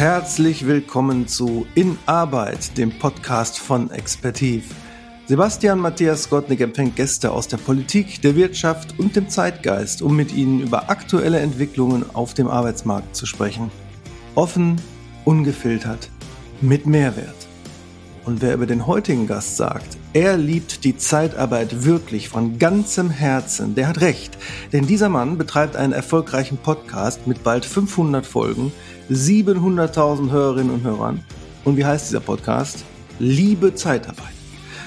herzlich willkommen zu In Arbeit, dem Podcast von Expertiv. Sebastian Matthias Gottnick empfängt Gäste aus der Politik, der Wirtschaft und dem Zeitgeist, um mit ihnen über aktuelle Entwicklungen auf dem Arbeitsmarkt zu sprechen. Offen, ungefiltert, mit Mehrwert. Und wer über den heutigen Gast sagt, er liebt die Zeitarbeit wirklich von ganzem Herzen, der hat recht. Denn dieser Mann betreibt einen erfolgreichen Podcast mit bald 500 Folgen, 700.000 Hörerinnen und Hörern. Und wie heißt dieser Podcast? Liebe Zeitarbeit.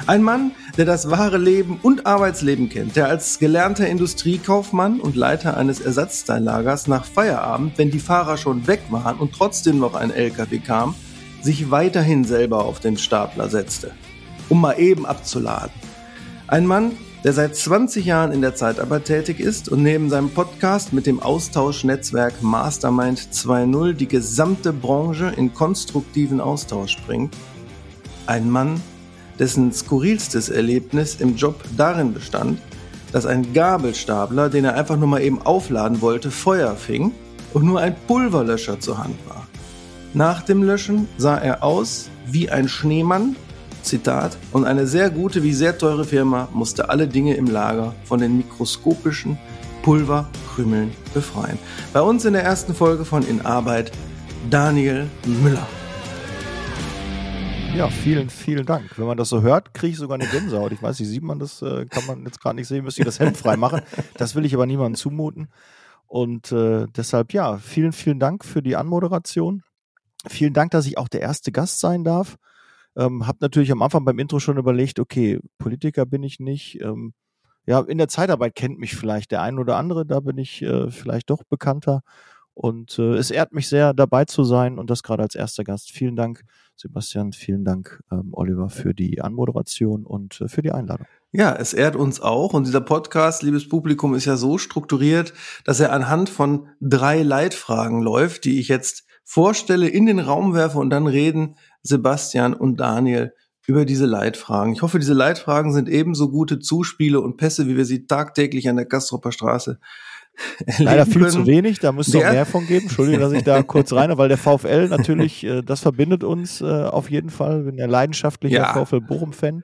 Ein Mann, der das wahre Leben und Arbeitsleben kennt, der als gelernter Industriekaufmann und Leiter eines Ersatzteillagers nach Feierabend, wenn die Fahrer schon weg waren und trotzdem noch ein LKW kam, sich weiterhin selber auf den Stapler setzte, um mal eben abzuladen. Ein Mann, der seit 20 Jahren in der Zeitarbeit tätig ist und neben seinem Podcast mit dem Austauschnetzwerk Mastermind 2.0 die gesamte Branche in konstruktiven Austausch bringt. Ein Mann, dessen skurrilstes Erlebnis im Job darin bestand, dass ein Gabelstapler, den er einfach nur mal eben aufladen wollte, Feuer fing und nur ein Pulverlöscher zur Hand war. Nach dem Löschen sah er aus wie ein Schneemann, Zitat, und eine sehr gute wie sehr teure Firma musste alle Dinge im Lager von den mikroskopischen Pulverkrümeln befreien. Bei uns in der ersten Folge von In Arbeit Daniel Müller. Ja, vielen, vielen Dank. Wenn man das so hört, kriege ich sogar eine Gänsehaut. Ich weiß nicht, sieht man das, äh, kann man jetzt gerade nicht sehen, müsste ich das Hemd frei machen. Das will ich aber niemandem zumuten. Und äh, deshalb, ja, vielen, vielen Dank für die Anmoderation. Vielen Dank, dass ich auch der erste Gast sein darf. Ähm, hab natürlich am Anfang beim Intro schon überlegt, okay, Politiker bin ich nicht. Ähm, ja, in der Zeitarbeit kennt mich vielleicht der ein oder andere, da bin ich äh, vielleicht doch bekannter. Und äh, es ehrt mich sehr, dabei zu sein und das gerade als erster Gast. Vielen Dank, Sebastian, vielen Dank, ähm, Oliver, für die Anmoderation und äh, für die Einladung. Ja, es ehrt uns auch. Und dieser Podcast, liebes Publikum, ist ja so strukturiert, dass er anhand von drei Leitfragen läuft, die ich jetzt vorstelle, in den Raum werfe und dann reden Sebastian und Daniel über diese Leitfragen. Ich hoffe, diese Leitfragen sind ebenso gute Zuspiele und Pässe, wie wir sie tagtäglich an der Gastropper Straße Leider viel können. zu wenig, da müsste es mehr von geben. Entschuldigung, dass ich da kurz rein, weil der VfL natürlich, äh, das verbindet uns äh, auf jeden Fall. Ich bin ja leidenschaftlicher ja. VfL Bochum-Fan.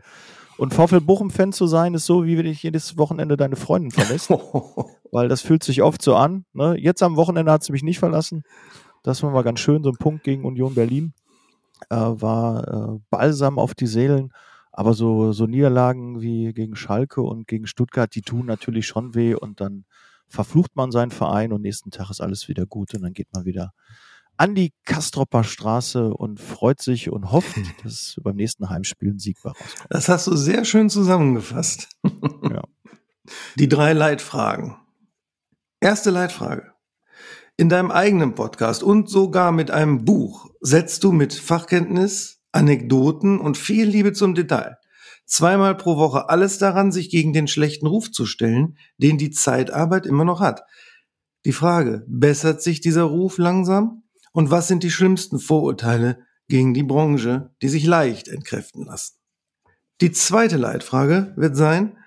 Und VfL Bochum-Fan zu sein, ist so, wie wenn ich jedes Wochenende deine Freundin verlässt. weil das fühlt sich oft so an. Ne? Jetzt am Wochenende hat sie mich nicht verlassen. Das war mal ganz schön, so ein Punkt gegen Union Berlin. Äh, war äh, Balsam auf die Seelen. Aber so, so Niederlagen wie gegen Schalke und gegen Stuttgart, die tun natürlich schon weh und dann verflucht man seinen Verein und nächsten Tag ist alles wieder gut und dann geht man wieder an die Kastropper Straße und freut sich und hofft, dass beim nächsten Heimspiel ein Sieg rauskommt. Das hast du sehr schön zusammengefasst. ja. Die drei Leitfragen. Erste Leitfrage. In deinem eigenen Podcast und sogar mit einem Buch setzt du mit Fachkenntnis, Anekdoten und viel Liebe zum Detail zweimal pro Woche alles daran, sich gegen den schlechten Ruf zu stellen, den die Zeitarbeit immer noch hat. Die Frage, bessert sich dieser Ruf langsam? Und was sind die schlimmsten Vorurteile gegen die Branche, die sich leicht entkräften lassen? Die zweite Leitfrage wird sein,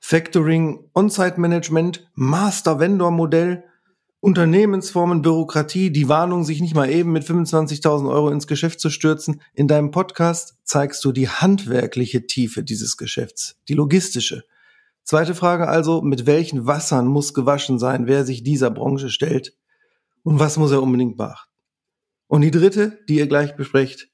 Factoring, On-Site Management, Master Vendor Modell Unternehmensformen, Bürokratie, die Warnung, sich nicht mal eben mit 25.000 Euro ins Geschäft zu stürzen. In deinem Podcast zeigst du die handwerkliche Tiefe dieses Geschäfts, die logistische. Zweite Frage also, mit welchen Wassern muss gewaschen sein, wer sich dieser Branche stellt und was muss er unbedingt beachten? Und die dritte, die ihr gleich besprecht,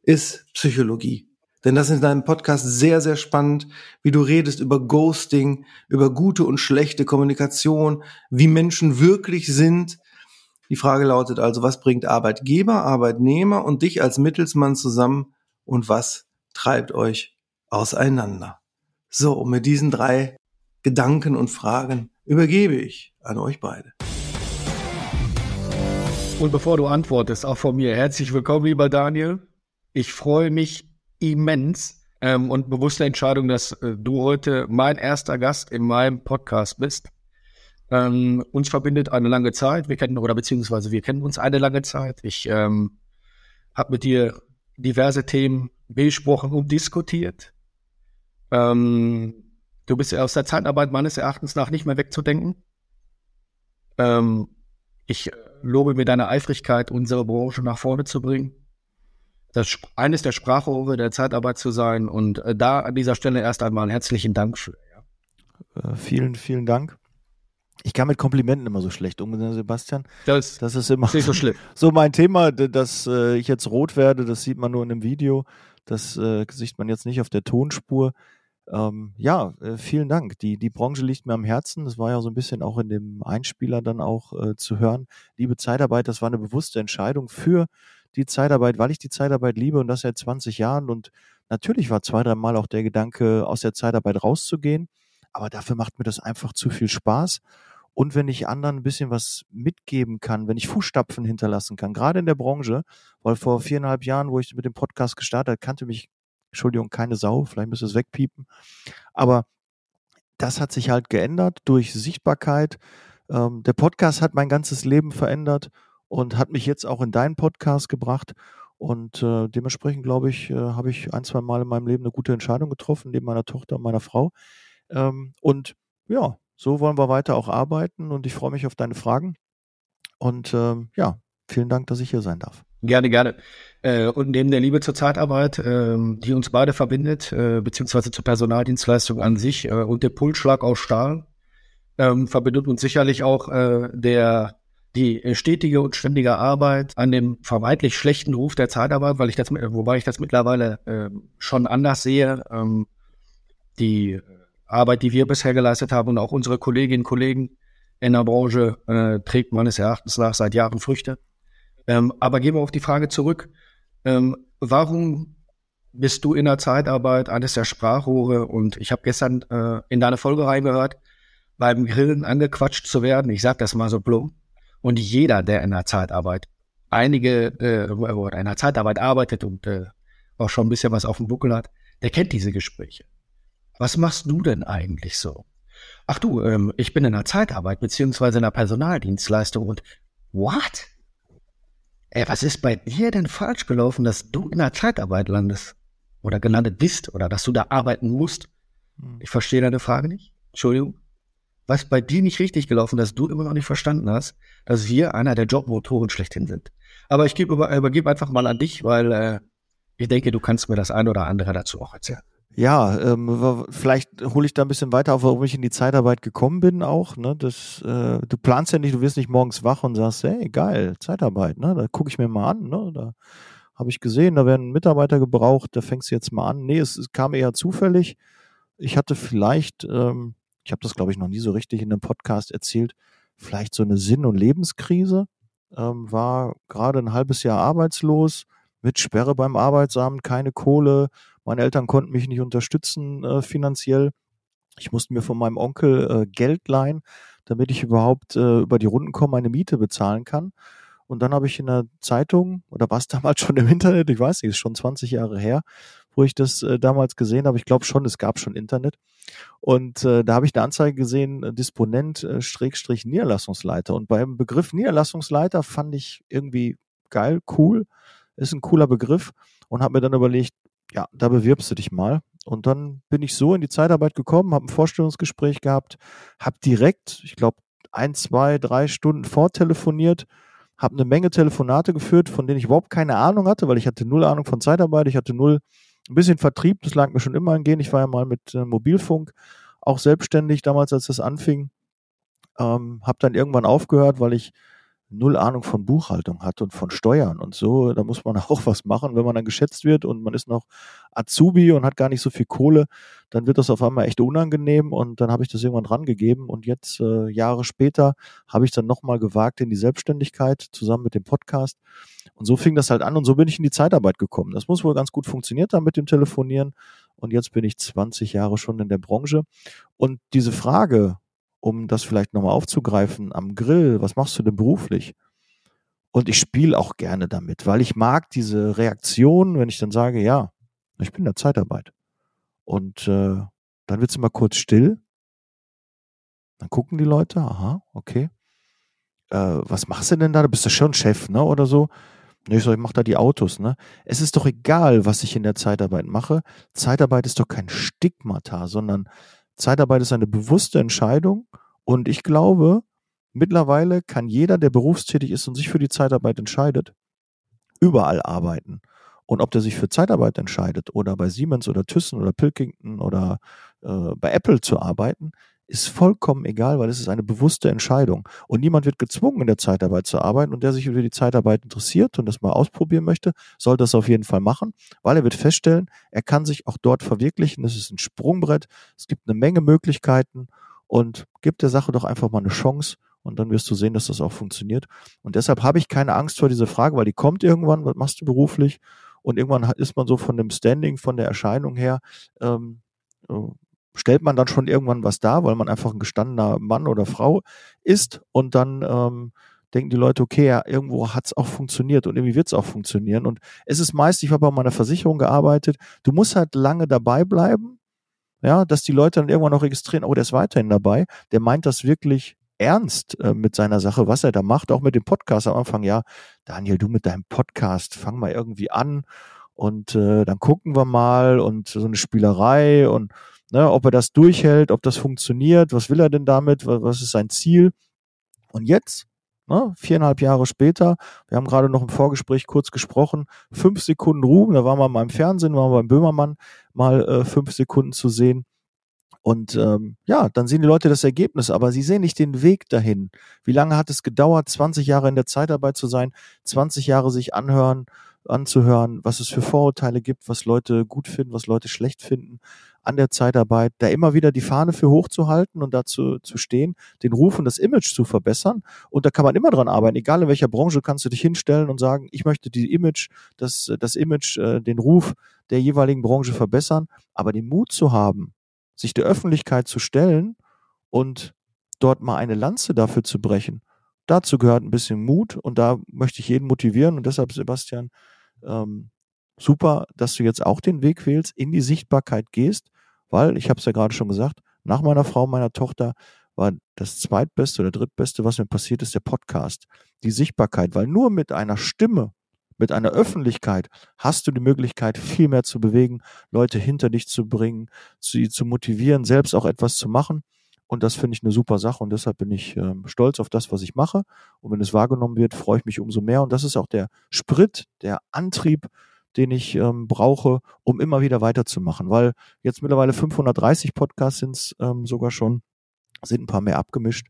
ist Psychologie. Denn das ist in deinem Podcast sehr, sehr spannend, wie du redest über Ghosting, über gute und schlechte Kommunikation, wie Menschen wirklich sind. Die Frage lautet also, was bringt Arbeitgeber, Arbeitnehmer und dich als Mittelsmann zusammen und was treibt euch auseinander? So, und mit diesen drei Gedanken und Fragen übergebe ich an euch beide. Und bevor du antwortest, auch von mir herzlich willkommen, lieber Daniel. Ich freue mich immens ähm, und bewusste Entscheidung, dass äh, du heute mein erster Gast in meinem Podcast bist. Ähm, uns verbindet eine lange Zeit. Wir kennen oder beziehungsweise wir kennen uns eine lange Zeit. Ich ähm, habe mit dir diverse Themen besprochen und diskutiert. Ähm, du bist aus der Zeitarbeit meines Erachtens nach nicht mehr wegzudenken. Ähm, ich äh, lobe mir deine Eifrigkeit, unsere Branche nach vorne zu bringen. Das eines der Sprachrohre der Zeitarbeit zu sein und äh, da an dieser Stelle erst einmal herzlichen Dank für. Ja. Äh, vielen, vielen Dank. Ich kann mit Komplimenten immer so schlecht umgehen, Sebastian. Das, das ist immer nicht so schlimm. So mein Thema, dass äh, ich jetzt rot werde, das sieht man nur in einem Video. Das äh, sieht man jetzt nicht auf der Tonspur. Ähm, ja, äh, vielen Dank. Die, die Branche liegt mir am Herzen. Das war ja so ein bisschen auch in dem Einspieler dann auch äh, zu hören. Liebe Zeitarbeit, das war eine bewusste Entscheidung für die Zeitarbeit, weil ich die Zeitarbeit liebe und das seit 20 Jahren. Und natürlich war zwei, dreimal auch der Gedanke, aus der Zeitarbeit rauszugehen. Aber dafür macht mir das einfach zu viel Spaß. Und wenn ich anderen ein bisschen was mitgeben kann, wenn ich Fußstapfen hinterlassen kann, gerade in der Branche, weil vor viereinhalb Jahren, wo ich mit dem Podcast gestartet habe, kannte mich, Entschuldigung, keine Sau, vielleicht müsste es wegpiepen. Aber das hat sich halt geändert durch Sichtbarkeit. Ähm, der Podcast hat mein ganzes Leben verändert und hat mich jetzt auch in deinen Podcast gebracht. Und äh, dementsprechend, glaube ich, äh, habe ich ein, zwei Mal in meinem Leben eine gute Entscheidung getroffen, neben meiner Tochter und meiner Frau. Ähm, und ja, so wollen wir weiter auch arbeiten und ich freue mich auf deine Fragen. Und ähm, ja, vielen Dank, dass ich hier sein darf. Gerne, gerne. Äh, und neben der Liebe zur Zeitarbeit, äh, die uns beide verbindet, äh, beziehungsweise zur Personaldienstleistung an sich äh, und der Pulsschlag aus Stahl, ähm, verbindet uns sicherlich auch äh, der die stetige und ständige Arbeit an dem vermeintlich schlechten Ruf der Zeitarbeit, weil ich das, wobei ich das mittlerweile äh, schon anders sehe. Ähm, die Arbeit, die wir bisher geleistet haben und auch unsere Kolleginnen und Kollegen in der Branche äh, trägt meines Erachtens nach seit Jahren Früchte. Ähm, aber gehen wir auf die Frage zurück. Ähm, warum bist du in der Zeitarbeit eines der Sprachrohre? Und ich habe gestern äh, in deine Folge reingehört, beim Grillen angequatscht zu werden. Ich sage das mal so plump. Und jeder, der in der Zeitarbeit einige äh, oder in der Zeitarbeit arbeitet und äh, auch schon ein bisschen was auf dem Buckel hat, der kennt diese Gespräche. Was machst du denn eigentlich so? Ach du, ähm, ich bin in der Zeitarbeit beziehungsweise in der Personaldienstleistung und what? Ey, was ist bei dir denn falsch gelaufen, dass du in der Zeitarbeit landest? Oder gelandet bist oder dass du da arbeiten musst? Hm. Ich verstehe deine Frage nicht. Entschuldigung. Was bei dir nicht richtig gelaufen, dass du immer noch nicht verstanden hast, dass wir einer der Jobmotoren schlechthin sind. Aber ich gebe über, übergebe einfach mal an dich, weil äh, ich denke, du kannst mir das ein oder andere dazu auch erzählen. Ja, ähm, vielleicht hole ich da ein bisschen weiter auf, warum ich in die Zeitarbeit gekommen bin auch. Ne? Das, äh, du planst ja nicht, du wirst nicht morgens wach und sagst, hey, geil, Zeitarbeit, ne? Da gucke ich mir mal an, ne? Da habe ich gesehen, da werden Mitarbeiter gebraucht, da fängst du jetzt mal an. Nee, es, es kam eher zufällig. Ich hatte vielleicht, ähm, ich habe das glaube ich noch nie so richtig in einem Podcast erzählt, vielleicht so eine Sinn- und Lebenskrise. Ähm, war gerade ein halbes Jahr arbeitslos, mit Sperre beim Arbeitsamt, keine Kohle, meine Eltern konnten mich nicht unterstützen äh, finanziell. Ich musste mir von meinem Onkel äh, Geld leihen, damit ich überhaupt äh, über die Runden komme, meine Miete bezahlen kann. Und dann habe ich in der Zeitung, oder war es damals schon im Internet, ich weiß nicht, ist schon 20 Jahre her, wo ich das äh, damals gesehen habe. Ich glaube schon, es gab schon Internet. Und äh, da habe ich eine Anzeige gesehen, äh, Disponent, äh. Und beim Begriff Niederlassungsleiter fand ich irgendwie geil, cool, ist ein cooler Begriff und habe mir dann überlegt, ja, da bewirbst du dich mal. Und dann bin ich so in die Zeitarbeit gekommen, habe ein Vorstellungsgespräch gehabt, habe direkt, ich glaube, ein, zwei, drei Stunden vortelefoniert, habe eine Menge Telefonate geführt, von denen ich überhaupt keine Ahnung hatte, weil ich hatte null Ahnung von Zeitarbeit, ich hatte null, ein bisschen Vertrieb, das lag mir schon immer angehen. Ich war ja mal mit äh, Mobilfunk auch selbstständig damals, als das anfing. Ähm, habe dann irgendwann aufgehört, weil ich null Ahnung von Buchhaltung hat und von Steuern und so, da muss man auch was machen. Wenn man dann geschätzt wird und man ist noch Azubi und hat gar nicht so viel Kohle, dann wird das auf einmal echt unangenehm und dann habe ich das irgendwann dran gegeben und jetzt äh, Jahre später habe ich dann nochmal gewagt in die Selbstständigkeit zusammen mit dem Podcast und so fing das halt an und so bin ich in die Zeitarbeit gekommen. Das muss wohl ganz gut funktioniert haben mit dem Telefonieren und jetzt bin ich 20 Jahre schon in der Branche und diese Frage, um das vielleicht nochmal aufzugreifen, am Grill, was machst du denn beruflich? Und ich spiele auch gerne damit, weil ich mag diese Reaktion, wenn ich dann sage, ja, ich bin in der Zeitarbeit. Und äh, dann wird es immer kurz still. Dann gucken die Leute, aha, okay. Äh, was machst du denn da? Du bist ja schon Chef, ne? Oder so. Ich sag, ich mach da die Autos, ne? Es ist doch egal, was ich in der Zeitarbeit mache. Zeitarbeit ist doch kein Stigmata, sondern Zeitarbeit ist eine bewusste Entscheidung und ich glaube, mittlerweile kann jeder, der berufstätig ist und sich für die Zeitarbeit entscheidet, überall arbeiten. Und ob der sich für Zeitarbeit entscheidet oder bei Siemens oder Thyssen oder Pilkington oder äh, bei Apple zu arbeiten, ist vollkommen egal, weil es ist eine bewusste Entscheidung. Und niemand wird gezwungen, in der Zeitarbeit zu arbeiten. Und der sich über die Zeitarbeit interessiert und das mal ausprobieren möchte, soll das auf jeden Fall machen, weil er wird feststellen, er kann sich auch dort verwirklichen. Es ist ein Sprungbrett. Es gibt eine Menge Möglichkeiten und gibt der Sache doch einfach mal eine Chance. Und dann wirst du sehen, dass das auch funktioniert. Und deshalb habe ich keine Angst vor dieser Frage, weil die kommt irgendwann. Was machst du beruflich? Und irgendwann ist man so von dem Standing, von der Erscheinung her, ähm, stellt man dann schon irgendwann was dar, weil man einfach ein gestandener Mann oder Frau ist und dann ähm, denken die Leute, okay, ja, irgendwo hat es auch funktioniert und irgendwie wird es auch funktionieren. Und es ist meist, ich habe bei meiner Versicherung gearbeitet, du musst halt lange dabei bleiben, ja, dass die Leute dann irgendwann noch registrieren, oh, der ist weiterhin dabei, der meint das wirklich ernst äh, mit seiner Sache, was er da macht, auch mit dem Podcast am Anfang, ja, Daniel, du mit deinem Podcast, fang mal irgendwie an und äh, dann gucken wir mal und so eine Spielerei und ne, ob er das durchhält, ob das funktioniert, was will er denn damit, was, ist sein Ziel. Und jetzt, ne, viereinhalb Jahre später, wir haben gerade noch im Vorgespräch kurz gesprochen, fünf Sekunden Ruhm, da waren wir mal im Fernsehen, waren wir beim Böhmermann mal äh, fünf Sekunden zu sehen. Und ähm, ja, dann sehen die Leute das Ergebnis, aber sie sehen nicht den Weg dahin. Wie lange hat es gedauert, 20 Jahre in der Zeitarbeit zu sein, 20 Jahre sich anhören, anzuhören, was es für Vorurteile gibt, was Leute gut finden, was Leute schlecht finden an der Zeitarbeit, da immer wieder die Fahne für hochzuhalten und dazu zu stehen, den Ruf und das Image zu verbessern. Und da kann man immer dran arbeiten. Egal in welcher Branche kannst du dich hinstellen und sagen, ich möchte die Image, das, das Image, äh, den Ruf der jeweiligen Branche verbessern. Aber den Mut zu haben, sich der Öffentlichkeit zu stellen und dort mal eine Lanze dafür zu brechen, dazu gehört ein bisschen Mut und da möchte ich jeden motivieren und deshalb, Sebastian, ähm, super, dass du jetzt auch den Weg wählst, in die Sichtbarkeit gehst, weil, ich habe es ja gerade schon gesagt, nach meiner Frau, meiner Tochter war das zweitbeste oder drittbeste, was mir passiert ist, der Podcast. Die Sichtbarkeit, weil nur mit einer Stimme, mit einer Öffentlichkeit hast du die Möglichkeit, viel mehr zu bewegen, Leute hinter dich zu bringen, sie zu motivieren, selbst auch etwas zu machen. Und das finde ich eine super Sache und deshalb bin ich äh, stolz auf das, was ich mache. Und wenn es wahrgenommen wird, freue ich mich umso mehr. Und das ist auch der Sprit, der Antrieb, den ich ähm, brauche, um immer wieder weiterzumachen. Weil jetzt mittlerweile 530 Podcasts sind es ähm, sogar schon, sind ein paar mehr abgemischt.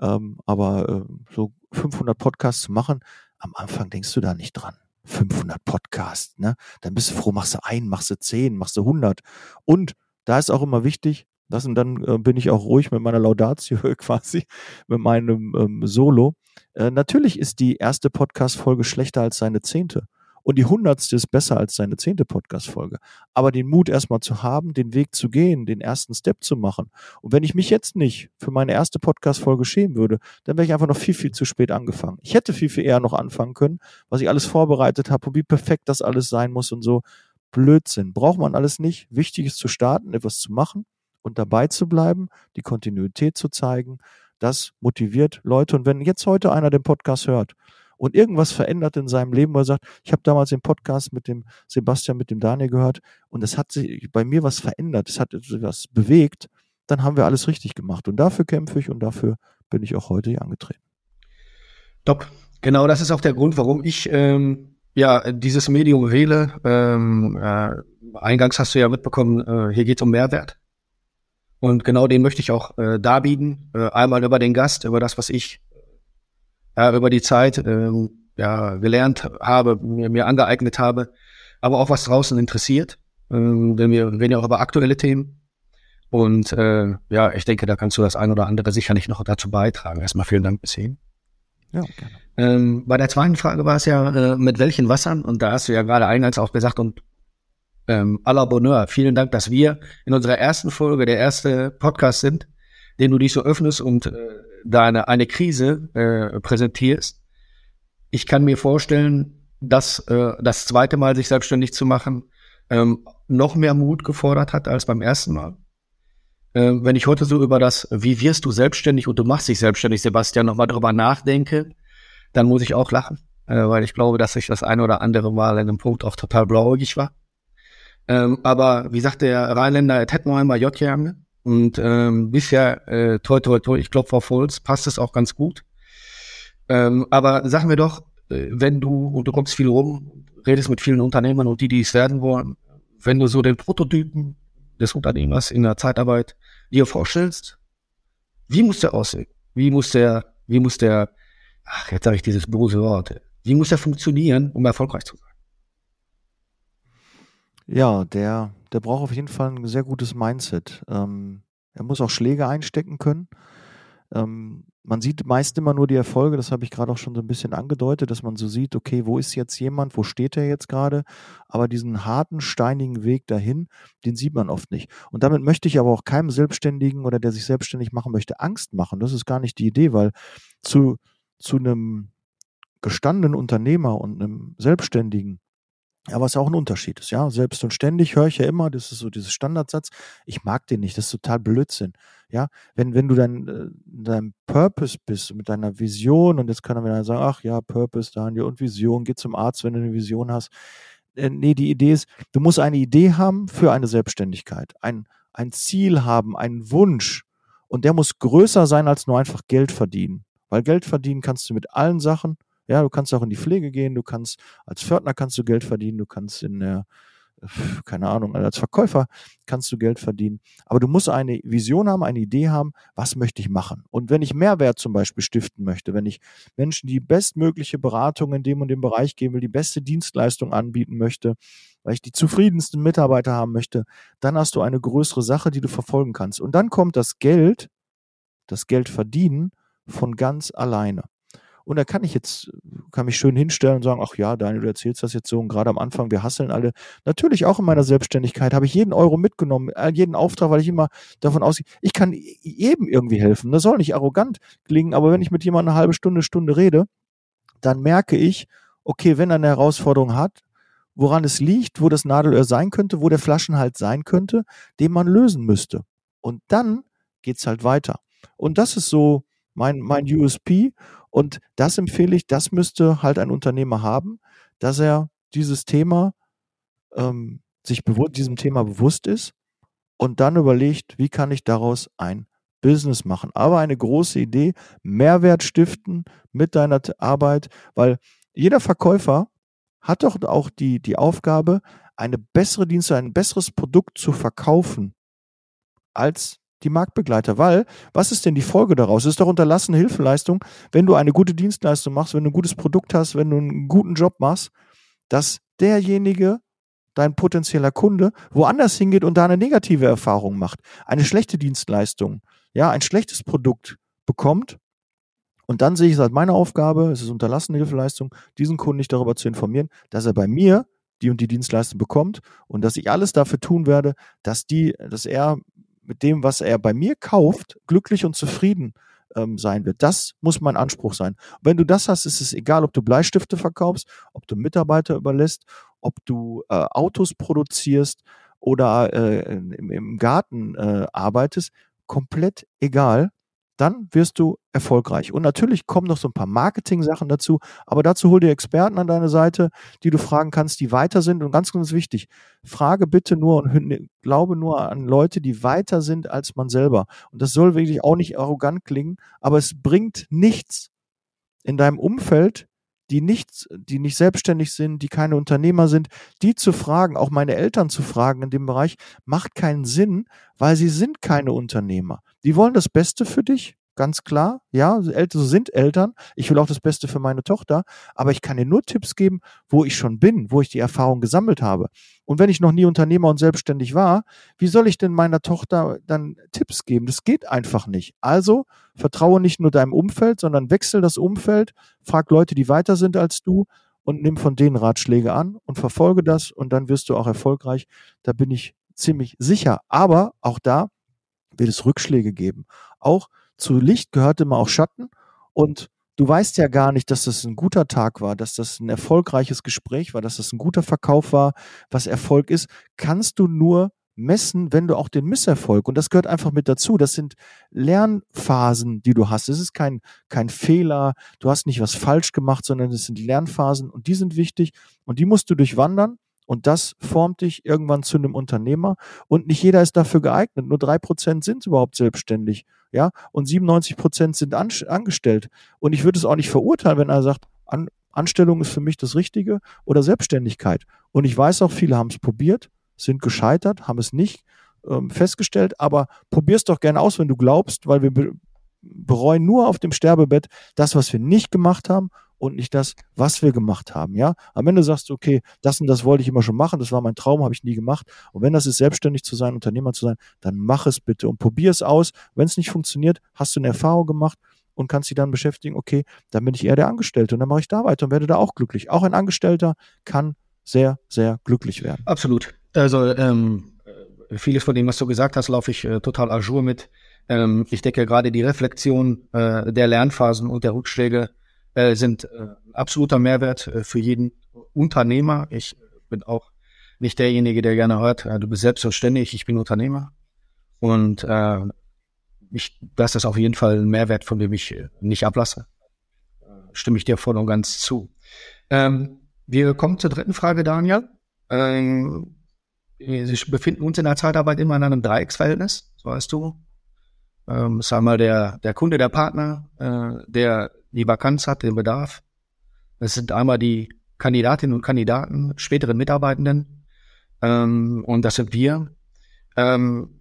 Ähm, aber äh, so 500 Podcasts zu machen, am Anfang denkst du da nicht dran. 500 Podcasts, ne? Dann bist du froh, machst du ein, machst du zehn, machst du 100. Und da ist auch immer wichtig, das und dann äh, bin ich auch ruhig mit meiner Laudatio quasi, mit meinem ähm, Solo. Äh, natürlich ist die erste Podcast-Folge schlechter als seine zehnte. Und die hundertste ist besser als seine zehnte Podcast-Folge. Aber den Mut erstmal zu haben, den Weg zu gehen, den ersten Step zu machen. Und wenn ich mich jetzt nicht für meine erste Podcast-Folge schämen würde, dann wäre ich einfach noch viel, viel zu spät angefangen. Ich hätte viel, viel eher noch anfangen können, was ich alles vorbereitet habe und wie perfekt das alles sein muss und so. Blödsinn. Braucht man alles nicht. Wichtig ist zu starten, etwas zu machen und dabei zu bleiben, die Kontinuität zu zeigen. Das motiviert Leute. Und wenn jetzt heute einer den Podcast hört und irgendwas verändert in seinem Leben, wo er sagt, ich habe damals den Podcast mit dem Sebastian, mit dem Daniel gehört und es hat sich bei mir was verändert, es hat etwas bewegt, dann haben wir alles richtig gemacht. Und dafür kämpfe ich und dafür bin ich auch heute hier angetreten. Top. Genau, das ist auch der Grund, warum ich ähm, ja dieses Medium wähle. Ähm, äh, eingangs hast du ja mitbekommen, äh, hier geht es um Mehrwert. Und genau den möchte ich auch äh, darbieten. Äh, einmal über den Gast, über das, was ich ja, über die Zeit ähm, ja, gelernt habe, mir, mir angeeignet habe, aber auch was draußen interessiert. Ähm, denn wir reden ja auch über aktuelle Themen. Und äh, ja, ich denke, da kannst du das ein oder andere sicherlich noch dazu beitragen. Erstmal vielen Dank bis hierhin. Ja, gerne. Ähm, bei der zweiten Frage war es ja, äh, mit welchen Wassern? Und da hast du ja gerade eingangs auch gesagt, und ähm, à la Bonheur, vielen Dank, dass wir in unserer ersten Folge, der erste Podcast sind, den du dich so öffnest und äh, deine eine Krise äh, präsentierst. Ich kann mir vorstellen, dass äh, das zweite Mal sich selbstständig zu machen ähm, noch mehr Mut gefordert hat als beim ersten Mal. Äh, wenn ich heute so über das, wie wirst du selbstständig und du machst dich selbstständig, Sebastian, nochmal drüber nachdenke, dann muss ich auch lachen, äh, weil ich glaube, dass ich das eine oder andere Mal in einem Punkt auch total blauäugig war. Ähm, aber wie sagt der Rheinländer, et hätten wir einmal J Und ähm, bisher, äh, toi, toi, toi, ich klopfe auf Holz, passt es auch ganz gut. Ähm, aber sag mir doch, äh, wenn du, und du kommst viel rum, redest mit vielen Unternehmern und die, die es werden wollen, wenn du so den Prototypen des Unternehmers in der Zeitarbeit dir vorstellst, wie muss der aussehen? Wie muss der, wie muss der, ach, jetzt sage ich dieses böse Wort, wie muss der funktionieren, um erfolgreich zu sein? Ja, der, der braucht auf jeden Fall ein sehr gutes Mindset. Ähm, er muss auch Schläge einstecken können. Ähm, man sieht meist immer nur die Erfolge, das habe ich gerade auch schon so ein bisschen angedeutet, dass man so sieht, okay, wo ist jetzt jemand, wo steht er jetzt gerade? Aber diesen harten, steinigen Weg dahin, den sieht man oft nicht. Und damit möchte ich aber auch keinem Selbstständigen oder der sich selbstständig machen möchte, Angst machen. Das ist gar nicht die Idee, weil zu, zu einem gestandenen Unternehmer und einem Selbstständigen ja, was auch ein Unterschied ist, ja. Selbst und ständig höre ich ja immer, das ist so dieses Standardsatz, ich mag den nicht, das ist total Blödsinn. Ja, wenn, wenn du dann äh, dein Purpose bist, mit deiner Vision, und jetzt kann er wieder sagen, ach ja, Purpose, Daniel, und Vision, geh zum Arzt, wenn du eine Vision hast. Äh, nee, die Idee ist, du musst eine Idee haben für eine Selbstständigkeit, ein, ein Ziel haben, einen Wunsch. Und der muss größer sein als nur einfach Geld verdienen. Weil Geld verdienen kannst du mit allen Sachen, ja, du kannst auch in die Pflege gehen, du kannst als Pförtner kannst du Geld verdienen, du kannst in der keine Ahnung, als Verkäufer kannst du Geld verdienen. Aber du musst eine Vision haben, eine Idee haben, was möchte ich machen. Und wenn ich Mehrwert zum Beispiel stiften möchte, wenn ich Menschen die bestmögliche Beratung in dem und dem Bereich geben will, die beste Dienstleistung anbieten möchte, weil ich die zufriedensten Mitarbeiter haben möchte, dann hast du eine größere Sache, die du verfolgen kannst. Und dann kommt das Geld, das Geld verdienen von ganz alleine. Und da kann ich jetzt, kann mich schön hinstellen und sagen, ach ja, Daniel, du erzählst das jetzt so und gerade am Anfang, wir hasseln alle. Natürlich auch in meiner Selbstständigkeit habe ich jeden Euro mitgenommen, äh, jeden Auftrag, weil ich immer davon ausgehe, ich kann jedem irgendwie helfen. Das soll nicht arrogant klingen, aber wenn ich mit jemandem eine halbe Stunde, Stunde rede, dann merke ich, okay, wenn er eine Herausforderung hat, woran es liegt, wo das Nadelöhr sein könnte, wo der Flaschenhalt sein könnte, den man lösen müsste. Und dann geht's halt weiter. Und das ist so mein, mein USP. Und das empfehle ich, das müsste halt ein Unternehmer haben, dass er dieses Thema ähm, sich diesem Thema bewusst ist und dann überlegt, wie kann ich daraus ein Business machen. Aber eine große Idee, Mehrwert stiften mit deiner Arbeit, weil jeder Verkäufer hat doch auch die, die Aufgabe, eine bessere Dienste, ein besseres Produkt zu verkaufen als die Marktbegleiter. Weil, was ist denn die Folge daraus? Es ist doch unterlassene Hilfeleistung, wenn du eine gute Dienstleistung machst, wenn du ein gutes Produkt hast, wenn du einen guten Job machst, dass derjenige, dein potenzieller Kunde, woanders hingeht und da eine negative Erfahrung macht, eine schlechte Dienstleistung, ja, ein schlechtes Produkt bekommt. Und dann sehe ich es als meine Aufgabe, es ist unterlassene Hilfeleistung, diesen Kunden nicht darüber zu informieren, dass er bei mir die und die Dienstleistung bekommt und dass ich alles dafür tun werde, dass die, dass er mit dem, was er bei mir kauft, glücklich und zufrieden ähm, sein wird. Das muss mein Anspruch sein. Und wenn du das hast, ist es egal, ob du Bleistifte verkaufst, ob du Mitarbeiter überlässt, ob du äh, Autos produzierst oder äh, im, im Garten äh, arbeitest, komplett egal dann wirst du erfolgreich. Und natürlich kommen noch so ein paar Marketing-Sachen dazu, aber dazu hol dir Experten an deine Seite, die du fragen kannst, die weiter sind. Und ganz, ganz wichtig, frage bitte nur und glaube nur an Leute, die weiter sind als man selber. Und das soll wirklich auch nicht arrogant klingen, aber es bringt nichts in deinem Umfeld, die nicht, die nicht selbstständig sind, die keine Unternehmer sind, die zu fragen, auch meine Eltern zu fragen in dem Bereich, macht keinen Sinn, weil sie sind keine Unternehmer. Die wollen das Beste für dich, ganz klar. Ja, Eltern sind Eltern. Ich will auch das Beste für meine Tochter, aber ich kann dir nur Tipps geben, wo ich schon bin, wo ich die Erfahrung gesammelt habe. Und wenn ich noch nie Unternehmer und selbstständig war, wie soll ich denn meiner Tochter dann Tipps geben? Das geht einfach nicht. Also vertraue nicht nur deinem Umfeld, sondern wechsel das Umfeld, frag Leute, die weiter sind als du und nimm von denen Ratschläge an und verfolge das und dann wirst du auch erfolgreich. Da bin ich ziemlich sicher. Aber auch da wird es Rückschläge geben. Auch zu Licht gehört immer auch Schatten. Und du weißt ja gar nicht, dass das ein guter Tag war, dass das ein erfolgreiches Gespräch war, dass das ein guter Verkauf war, was Erfolg ist, kannst du nur messen, wenn du auch den Misserfolg, und das gehört einfach mit dazu, das sind Lernphasen, die du hast. Es ist kein, kein Fehler, du hast nicht was falsch gemacht, sondern es sind Lernphasen und die sind wichtig und die musst du durchwandern Und das formt dich irgendwann zu einem Unternehmer. Und nicht jeder ist dafür geeignet. Nur drei Prozent sind überhaupt selbstständig. Ja, und 97 Prozent sind an, angestellt. Und ich würde es auch nicht verurteilen, wenn er sagt, an, Anstellung ist für mich das Richtige oder Selbstständigkeit. Und ich weiß auch, viele haben es probiert, sind gescheitert, haben es nicht ähm, festgestellt, aber probier es doch gerne aus, wenn du glaubst, weil wir be bereuen nur auf dem Sterbebett das, was wir nicht gemacht haben und nicht das, was wir gemacht haben. Ja, am Ende sagst du, okay, das und das wollte ich immer schon machen, das war mein Traum, habe ich nie gemacht. Und wenn das ist, selbstständig zu sein, Unternehmer zu sein, dann mach es bitte und probier es aus. Wenn es nicht funktioniert, hast du eine Erfahrung gemacht und kannst dich dann beschäftigen, okay, dann bin ich eher der Angestellte und dann mache ich da weiter und werde da auch glücklich. Auch ein Angestellter kann sehr, sehr glücklich werden. Absolut. Also ähm, vieles von dem, was du gesagt hast, laufe ich äh, total ajour mit. Ähm, ich denke, gerade die Reflexion äh, der Lernphasen und der Rückschläge äh, sind äh, absoluter Mehrwert äh, für jeden Unternehmer. Ich bin auch nicht derjenige, der gerne hört, äh, du bist selbstverständlich, ich bin Unternehmer. Und äh, ich, das ist auf jeden Fall ein Mehrwert, von dem ich äh, nicht ablasse. Äh, stimme ich dir voll und ganz zu. Ähm, wir kommen zur dritten Frage, Daniel. Ähm, wir befinden uns in der Zeitarbeit immer in einem Dreiecksverhältnis, so weißt du. Ähm, ist einmal der, der Kunde, der Partner, äh, der die Vakanz hat, den Bedarf. Es sind einmal die Kandidatinnen und Kandidaten, späteren Mitarbeitenden. Ähm, und das sind wir. Ähm,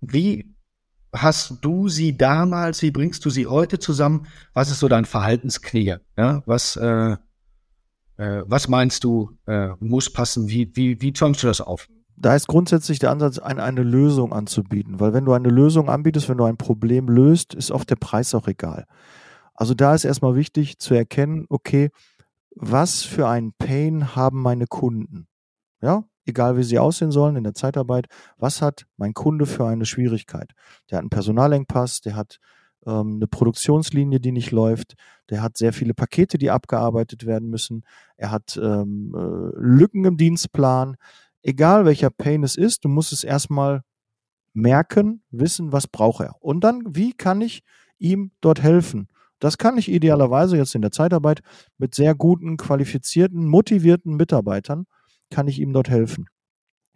wie hast du sie damals, wie bringst du sie heute zusammen? Was ist so dein Verhaltensknigge? Ja, was, äh, äh, was meinst du, äh, muss passen? Wie, wie, wie zäumst du das auf? Da ist grundsätzlich der Ansatz, eine, eine Lösung anzubieten. Weil wenn du eine Lösung anbietest, wenn du ein Problem löst, ist oft der Preis auch egal. Also da ist erstmal wichtig zu erkennen, okay, was für einen Pain haben meine Kunden? Ja, egal wie sie aussehen sollen in der Zeitarbeit, was hat mein Kunde für eine Schwierigkeit? Der hat einen Personalengpass, der hat ähm, eine Produktionslinie, die nicht läuft, der hat sehr viele Pakete, die abgearbeitet werden müssen, er hat ähm, äh, Lücken im Dienstplan. Egal welcher Pain es ist, du musst es erstmal merken, wissen, was braucht er. Und dann, wie kann ich ihm dort helfen? Das kann ich idealerweise jetzt in der Zeitarbeit mit sehr guten, qualifizierten, motivierten Mitarbeitern kann ich ihm dort helfen?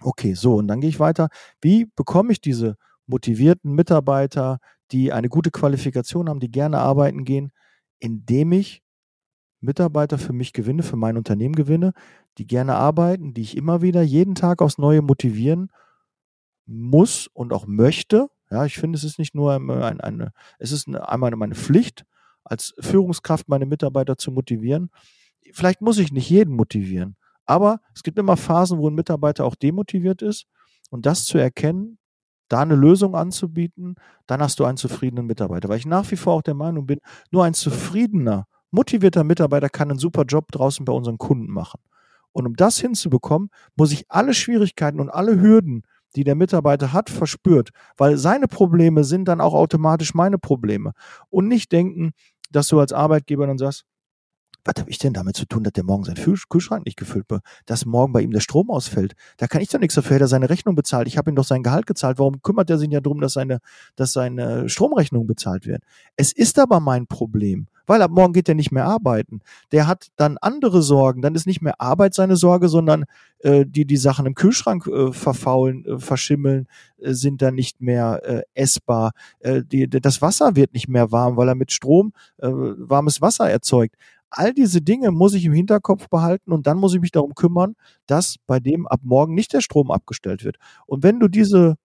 Okay, so, und dann gehe ich weiter. Wie bekomme ich diese motivierten Mitarbeiter, die eine gute Qualifikation haben, die gerne arbeiten gehen, indem ich Mitarbeiter für mich gewinne, für mein Unternehmen gewinne, die gerne arbeiten, die ich immer wieder jeden Tag aufs Neue motivieren muss und auch möchte. Ja, ich finde, es ist nicht nur eine, eine es ist einmal meine Pflicht, als Führungskraft meine Mitarbeiter zu motivieren. Vielleicht muss ich nicht jeden motivieren, aber es gibt immer Phasen, wo ein Mitarbeiter auch demotiviert ist. Und das zu erkennen, da eine Lösung anzubieten, dann hast du einen zufriedenen Mitarbeiter. Weil ich nach wie vor auch der Meinung bin, nur ein zufriedener, motivierter Mitarbeiter kann einen super Job draußen bei unseren Kunden machen. Und um das hinzubekommen, muss ich alle Schwierigkeiten und alle Hürden, die der Mitarbeiter hat, verspürt, weil seine Probleme sind dann auch automatisch meine Probleme. Und nicht denken, dass du als Arbeitgeber dann sagst, was habe ich denn damit zu tun, dass der morgen seinen Kühlschrank nicht gefüllt wird, dass morgen bei ihm der Strom ausfällt? Da kann ich doch nichts dafür, er seine Rechnung bezahlt. Ich habe ihm doch sein Gehalt gezahlt. Warum kümmert er sich ja darum, dass seine, dass seine Stromrechnung bezahlt wird? Es ist aber mein Problem, weil ab morgen geht er nicht mehr arbeiten. Der hat dann andere Sorgen. Dann ist nicht mehr Arbeit seine Sorge, sondern äh, die die Sachen im Kühlschrank äh, verfaulen, äh, verschimmeln, äh, sind dann nicht mehr äh, essbar. Äh, die, das Wasser wird nicht mehr warm, weil er mit Strom äh, warmes Wasser erzeugt all diese Dinge muss ich im Hinterkopf behalten und dann muss ich mich darum kümmern, dass bei dem ab morgen nicht der Strom abgestellt wird. Und wenn du diese,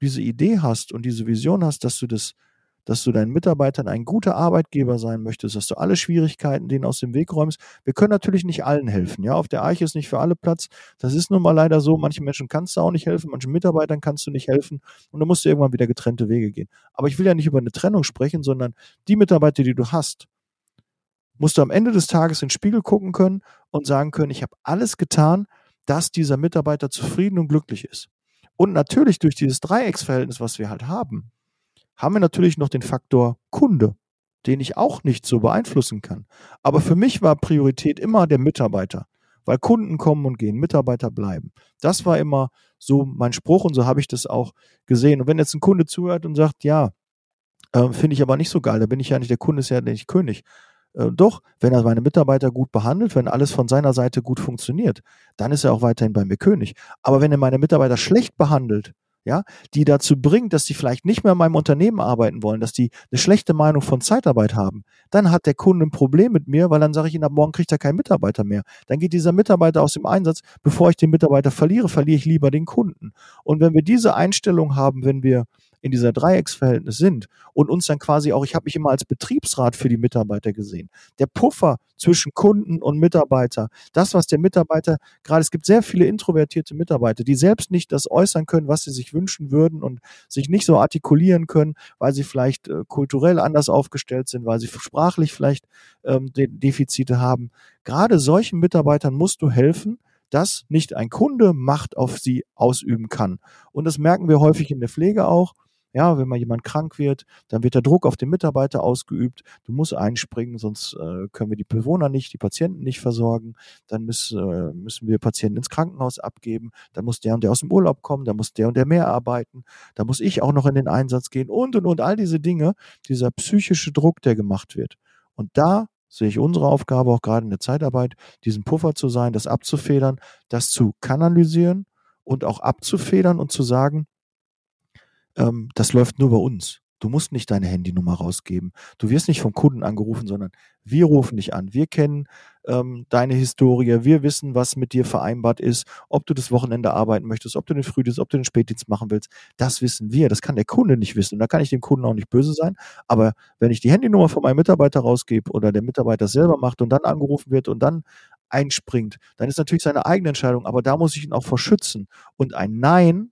diese Idee hast und diese Vision hast, dass du das, dass du deinen Mitarbeitern ein guter Arbeitgeber sein möchtest, dass du alle Schwierigkeiten denen aus dem Weg räumst. Wir können natürlich nicht allen helfen. Ja, auf der Arche ist nicht für alle Platz. Das ist nun mal leider so. Manchen Menschen kannst du auch nicht helfen, manchen Mitarbeitern kannst du nicht helfen und dann musst du irgendwann wieder getrennte Wege gehen. Aber ich will ja nicht über eine Trennung sprechen, sondern die Mitarbeiter, die du hast, musst du am Ende des Tages in den Spiegel gucken können und sagen können, ich habe alles getan, dass dieser Mitarbeiter zufrieden und glücklich ist. Und natürlich durch dieses Dreiecksverhältnis, was wir halt haben, haben wir natürlich noch den Faktor Kunde, den ich auch nicht so beeinflussen kann. Aber für mich war Priorität immer der Mitarbeiter, weil Kunden kommen und gehen, Mitarbeiter bleiben. Das war immer so mein Spruch und so habe ich das auch gesehen. Und wenn jetzt ein Kunde zuhört und sagt, ja, äh, finde ich aber nicht so geil, da bin ich ja nicht, der Kunde ist ja nicht König Äh, doch, wenn er meine Mitarbeiter gut behandelt, wenn alles von seiner Seite gut funktioniert, dann ist er auch weiterhin bei mir König. Aber wenn er meine Mitarbeiter schlecht behandelt, ja, die dazu bringt, dass die vielleicht nicht mehr in meinem Unternehmen arbeiten wollen, dass die eine schlechte Meinung von Zeitarbeit haben, dann hat der Kunde ein Problem mit mir, weil dann sage ich ihm, ab morgen kriegt er keinen Mitarbeiter mehr. Dann geht dieser Mitarbeiter aus dem Einsatz. Bevor ich den Mitarbeiter verliere, verliere ich lieber den Kunden. Und wenn wir diese Einstellung haben, wenn wir in dieser Dreiecksverhältnis sind und uns dann quasi auch, ich habe mich immer als Betriebsrat für die Mitarbeiter gesehen. Der Puffer zwischen Kunden und Mitarbeiter, das, was der Mitarbeiter gerade, es gibt sehr viele introvertierte Mitarbeiter, die selbst nicht das äußern können, was sie sich wünschen würden und sich nicht so artikulieren können, weil sie vielleicht äh, kulturell anders aufgestellt sind, weil sie sprachlich vielleicht ähm, Defizite haben. Gerade solchen Mitarbeitern musst du helfen, dass nicht ein Kunde Macht auf sie ausüben kann. Und das merken wir häufig in der Pflege auch. Ja, wenn mal jemand krank wird, dann wird der Druck auf den Mitarbeiter ausgeübt. Du musst einspringen, sonst äh, können wir die Bewohner nicht, die Patienten nicht versorgen. Dann müssen, äh, müssen wir Patienten ins Krankenhaus abgeben. Dann muss der und der aus dem Urlaub kommen. Dann muss der und der mehr arbeiten. Dann muss ich auch noch in den Einsatz gehen und und und all diese Dinge. Dieser psychische Druck, der gemacht wird. Und da sehe ich unsere Aufgabe auch gerade in der Zeitarbeit, diesen Puffer zu sein, das abzufedern, das zu kanalisieren und auch abzufedern und zu sagen, ähm, das läuft nur bei uns. Du musst nicht deine Handynummer rausgeben. Du wirst nicht vom Kunden angerufen, sondern wir rufen dich an. Wir kennen ähm, deine Historie. Wir wissen, was mit dir vereinbart ist, ob du das Wochenende arbeiten möchtest, ob du den Frühdienst, ob du den Spätdienst machen willst. Das wissen wir. Das kann der Kunde nicht wissen. Und da kann ich dem Kunden auch nicht böse sein. Aber wenn ich die Handynummer von meinem Mitarbeiter rausgebe oder der Mitarbeiter selber macht und dann angerufen wird und dann einspringt, dann ist natürlich seine eigene Entscheidung. Aber da muss ich ihn auch verschützen. Und ein Nein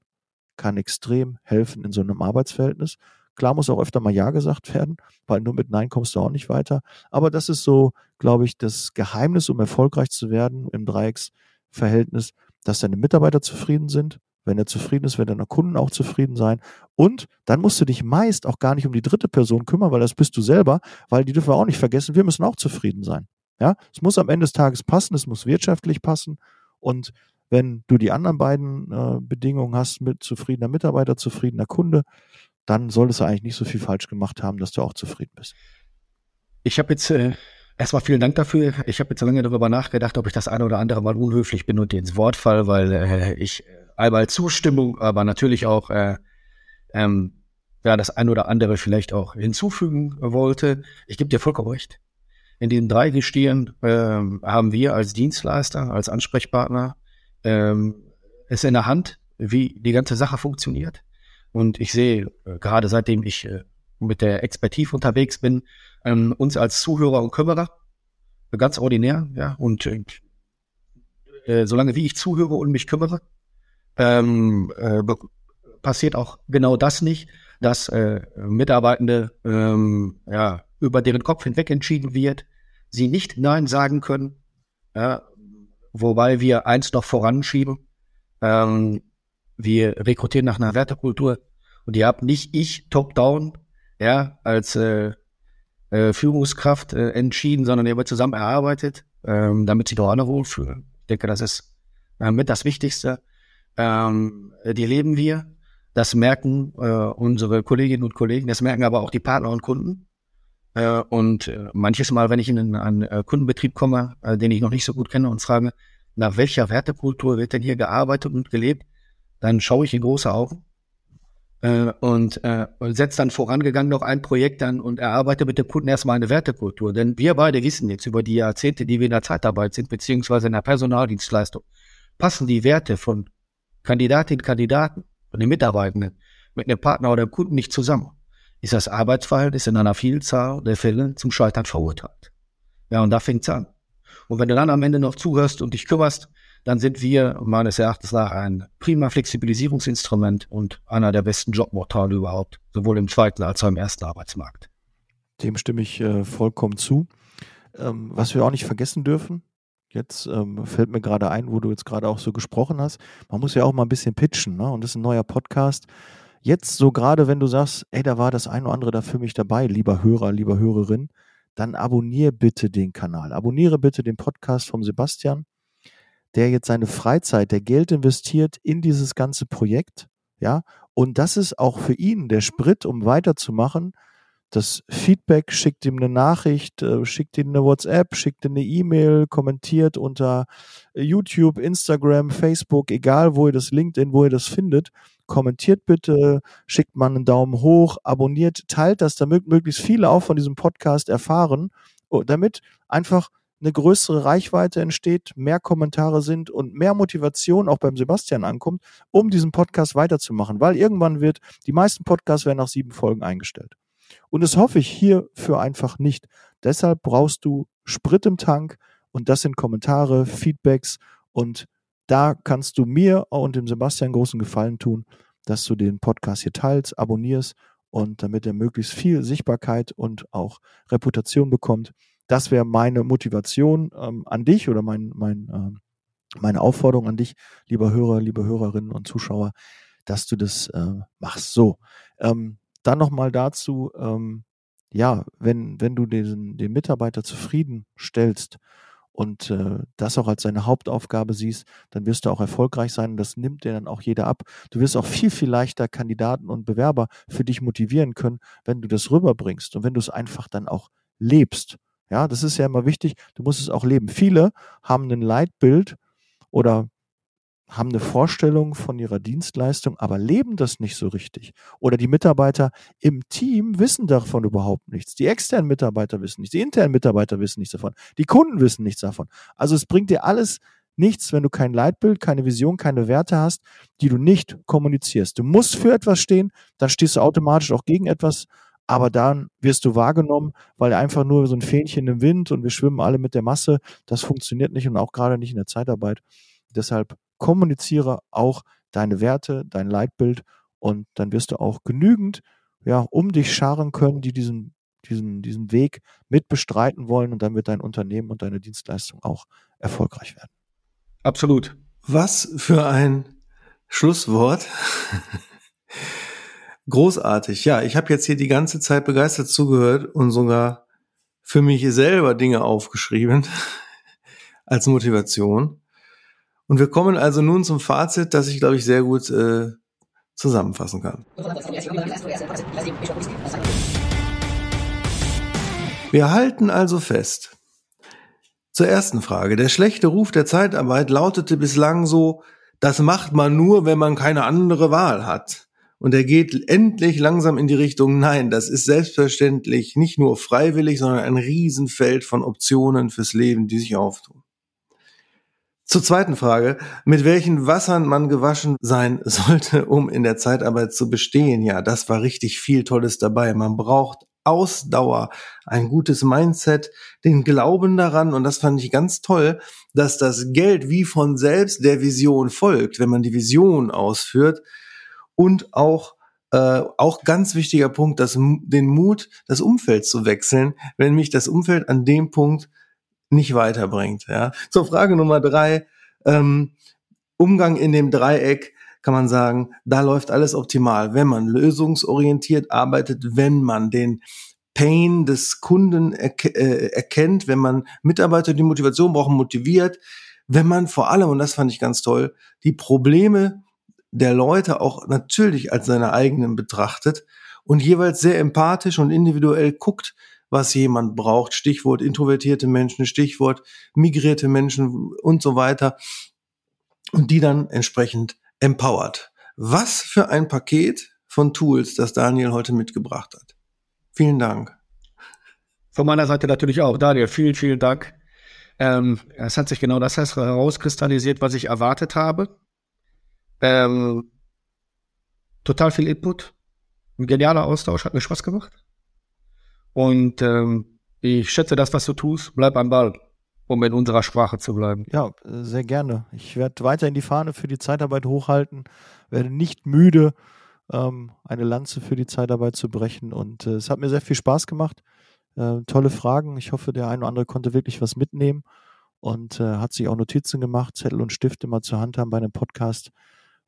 kann extrem helfen in so einem Arbeitsverhältnis. Klar muss auch öfter mal Ja gesagt werden, weil nur mit Nein kommst du auch nicht weiter. Aber das ist so, glaube ich, das Geheimnis, um erfolgreich zu werden im Dreiecksverhältnis, dass deine Mitarbeiter zufrieden sind. Wenn er zufrieden ist, werden deine Kunden auch zufrieden sein. Und dann musst du dich meist auch gar nicht um die dritte Person kümmern, weil das bist du selber, weil die dürfen wir auch nicht vergessen, wir müssen auch zufrieden sein. Ja, es muss am Ende des Tages passen, es muss wirtschaftlich passen und wenn du die anderen beiden äh, Bedingungen hast mit zufriedener Mitarbeiter, zufriedener Kunde, dann solltest du eigentlich nicht so viel falsch gemacht haben, dass du auch zufrieden bist. Ich habe jetzt äh, erstmal vielen Dank dafür. Ich habe jetzt lange darüber nachgedacht, ob ich das eine oder andere mal unhöflich bin und dir ins Wort fall, weil äh, ich einmal Zustimmung, aber natürlich auch äh, ähm, ja, das ein oder andere vielleicht auch hinzufügen wollte. Ich gebe dir vollkommen recht. In den drei Gestehen äh, haben wir als Dienstleister, als Ansprechpartner ähm, es in der Hand, wie die ganze Sache funktioniert. Und ich sehe, äh, gerade seitdem ich äh, mit der Expertise unterwegs bin, ähm, uns als Zuhörer und Kümmerer, äh, ganz ordinär, ja, und äh, äh, solange wie ich zuhöre und mich kümmere, ähm, äh, passiert auch genau das nicht, dass äh, Mitarbeitende ähm, ja, über deren Kopf hinweg entschieden wird, sie nicht Nein sagen können, ja, wobei wir eins noch voranschieben. Ähm, wir rekrutieren nach einer Wertekultur und ihr habt nicht ich top-down, ja, als äh, äh, Führungskraft äh, entschieden, sondern ihr wird zusammen erarbeitet, ähm, damit sich doch alle wohlfühlen. Ich denke, das ist äh, mit das Wichtigste. Ähm, die leben wir. Das merken äh, unsere Kolleginnen und Kollegen, das merken aber auch die Partner und Kunden. Äh, und äh, manches Mal, wenn ich in einen äh, Kundenbetrieb komme, den ich noch nicht so gut kenne und frage, nach welcher Wertekultur wird denn hier gearbeitet und gelebt, dann schaue ich in große Augen und, setze dann vorangegangen noch ein Projekt an und erarbeite mit dem Kunden erstmal eine Wertekultur. Denn wir beide wissen jetzt über die Jahrzehnte, die wir in der Zeitarbeit sind, beziehungsweise in der Personaldienstleistung, passen die Werte von Kandidatinnen, Kandidaten, von den Mitarbeitenden mit einem Partner oder einem Kunden nicht zusammen ist das Arbeitsverhältnis in einer Vielzahl der Fälle zum Scheitern verurteilt. Ja, und da fängt's an. Und wenn du dann am Ende noch zuhörst und dich kümmerst, dann sind wir meines Erachtens nach ein prima Flexibilisierungsinstrument und einer der besten Jobportale überhaupt, sowohl im zweiten als auch im ersten Arbeitsmarkt. Dem stimme ich äh, vollkommen zu. Ähm, was wir auch nicht vergessen dürfen, jetzt ähm, fällt mir gerade ein, wo du jetzt gerade auch so gesprochen hast, man muss ja auch mal ein bisschen pitchen, ne? Und das ist ein neuer Podcast jetzt so gerade, wenn du sagst, ey, da war das ein oder andere da für mich dabei, lieber Hörer, lieber Hörerin, dann abonniere bitte den Kanal. Abonniere bitte den Podcast vom Sebastian, der jetzt seine Freizeit, der Geld investiert in dieses ganze Projekt, ja, und das ist auch für ihn der Sprit, um weiterzumachen, das Feedback, schickt ihm eine Nachricht, äh, schickt ihm eine WhatsApp, schickt ihm eine E-Mail, kommentiert unter YouTube, Instagram, Facebook, egal wo ihr das LinkedIn, wo ihr das findet. Kommentiert bitte, schickt mal einen Daumen hoch, abonniert, teilt das, damit möglichst viele auch von diesem Podcast erfahren, oh, damit einfach eine größere Reichweite entsteht, mehr Kommentare sind und mehr Motivation auch beim Sebastian ankommt, um diesen Podcast weiterzumachen, weil irgendwann wird, die meisten Podcasts werden nach sieben Folgen eingestellt. Und das hoffe ich hierfür einfach nicht. Deshalb brauchst du Sprit im Tank und das sind Kommentare, Feedbacks und da kannst du mir und dem Sebastian großen Gefallen tun, dass du den Podcast hier teilst, abonnierst und damit er möglichst viel Sichtbarkeit und auch Reputation bekommt. Das wäre meine Motivation ähm, an dich oder mein, mein, ähm, meine Aufforderung an dich, lieber Hörer, liebe Hörerinnen und Zuschauer, dass du das äh, machst. So, ähm, dann nochmal dazu, ähm, ja, wenn, wenn du den, den Mitarbeiter zufriedenstellst und äh, das auch als seine Hauptaufgabe siehst, dann wirst du auch erfolgreich sein und das nimmt dir dann auch jeder ab. Du wirst auch viel, viel leichter Kandidaten und Bewerber für dich motivieren können, wenn du das rüberbringst und wenn du es einfach dann auch lebst. Ja, das ist ja immer wichtig, du musst es auch leben. Viele haben ein Leitbild oder haben eine Vorstellung von ihrer Dienstleistung, aber leben das nicht so richtig. Oder die Mitarbeiter im Team wissen davon überhaupt nichts. Die externen Mitarbeiter wissen nichts, die internen Mitarbeiter wissen nichts davon, die Kunden wissen nichts davon. Also es bringt dir alles nichts, wenn du kein Leitbild, keine Vision, keine Werte hast, die du nicht kommunizierst. Du musst für etwas stehen, dann stehst du automatisch auch gegen etwas, aber dann wirst du wahrgenommen, weil einfach nur so ein Fähnchen im Wind und wir schwimmen alle mit der Masse, das funktioniert nicht und auch gerade nicht in der Zeitarbeit. Deshalb kommuniziere auch deine Werte, dein Leitbild und dann wirst du auch genügend ja, um dich scharen können, die diesen, diesen, diesen Weg mit bestreiten wollen und dann wird dein Unternehmen und deine Dienstleistung auch erfolgreich werden. Absolut. Was für ein Schlusswort. Großartig. Ja, ich habe jetzt hier die ganze Zeit begeistert zugehört und sogar für mich selber Dinge aufgeschrieben als Motivation. Und wir kommen also nun zum Fazit, das ich, glaube ich, sehr gut äh, zusammenfassen kann. Wir halten also fest. Zur ersten Frage. Der schlechte Ruf der Zeitarbeit lautete bislang so, das macht man nur, wenn man keine andere Wahl hat. Und er geht endlich langsam in die Richtung, nein, das ist selbstverständlich nicht nur freiwillig, sondern ein Riesenfeld von Optionen fürs Leben, die sich auftun. Zur zweiten Frage, mit welchen Wassern man gewaschen sein sollte, um in der Zeitarbeit zu bestehen. Ja, das war richtig viel Tolles dabei. Man braucht Ausdauer, ein gutes Mindset, den Glauben daran und das fand ich ganz toll, dass das Geld wie von selbst der Vision folgt, wenn man die Vision ausführt und auch äh, auch ganz wichtiger Punkt, dass den Mut, das Umfeld zu wechseln, wenn mich das Umfeld an dem Punkt nicht weiterbringt. Ja. Zur Frage Nummer drei, ähm, Umgang in dem Dreieck kann man sagen, da läuft alles optimal, wenn man lösungsorientiert arbeitet, wenn man den Pain des Kunden erke äh, erkennt, wenn man Mitarbeiter, die Motivation brauchen, motiviert, wenn man vor allem, und das fand ich ganz toll, die Probleme der Leute auch natürlich als seine eigenen betrachtet und jeweils sehr empathisch und individuell guckt, was jemand braucht. Stichwort introvertierte Menschen, Stichwort migrierte Menschen und so weiter. Und die dann entsprechend empowert. Was für ein Paket von Tools, das Daniel heute mitgebracht hat. Vielen Dank. Von meiner Seite natürlich auch. Daniel, vielen, vielen Dank. Ähm, es hat sich genau das herauskristallisiert, was ich erwartet habe. Ähm, total viel Input. Ein genialer Austausch, hat mir Spaß gemacht. Und ähm, ich schätze das, was du tust. Bleib am Ball, um in unserer Sprache zu bleiben. Ja, sehr gerne. Ich werde weiterhin die Fahne für die Zeitarbeit hochhalten, werde nicht müde, ähm, eine Lanze für die Zeitarbeit zu brechen. Und äh, es hat mir sehr viel Spaß gemacht. Äh, tolle Fragen. Ich hoffe, der eine oder andere konnte wirklich was mitnehmen und äh, hat sich auch Notizen gemacht, Zettel und Stifte mal zur Hand haben bei einem Podcast.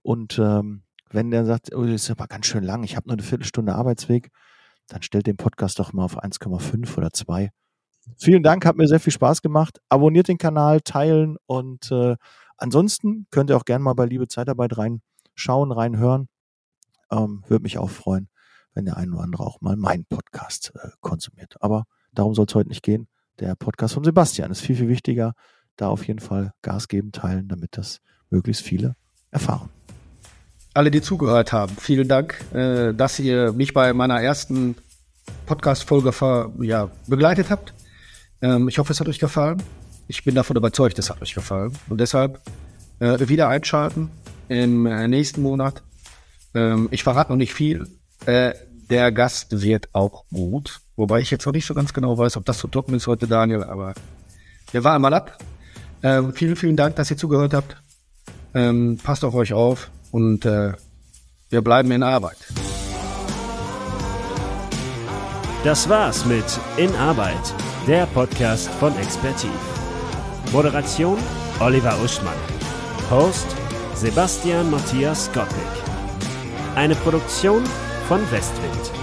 Und ähm, wenn der sagt, oh, das ist aber ganz schön lang, ich habe nur eine Viertelstunde Arbeitsweg, dann stellt den Podcast doch mal auf 1,5 oder 2. Vielen Dank, hat mir sehr viel Spaß gemacht. Abonniert den Kanal, teilen und äh, ansonsten könnt ihr auch gerne mal bei Liebe Zeitarbeit reinschauen, reinhören. Ähm, Würde mich auch freuen, wenn der ein oder andere auch mal meinen Podcast äh, konsumiert. Aber darum soll es heute nicht gehen. Der Podcast von Sebastian ist viel, viel wichtiger. Da auf jeden Fall Gas geben, teilen, damit das möglichst viele erfahren. Alle, die zugehört haben, vielen Dank, äh, dass ihr mich bei meiner ersten Podcast-Folge ja, begleitet habt. Ähm, ich hoffe, es hat euch gefallen. Ich bin davon überzeugt, es hat euch gefallen. Und deshalb äh, wieder einschalten im äh, nächsten Monat. Ähm, ich verrate noch nicht viel. Äh, der Gast wird auch gut. Wobei ich jetzt noch nicht so ganz genau weiß, ob das so trocken ist heute, Daniel. Aber wir warten mal ab. Ähm, vielen, vielen Dank, dass ihr zugehört habt. Ähm, passt auf euch auf und äh, wir bleiben in Arbeit. Das war's mit In Arbeit, der Podcast von Expertiv. Moderation Oliver Uschmann. Host Sebastian Matthias Gottlieb. Eine Produktion von Westwind.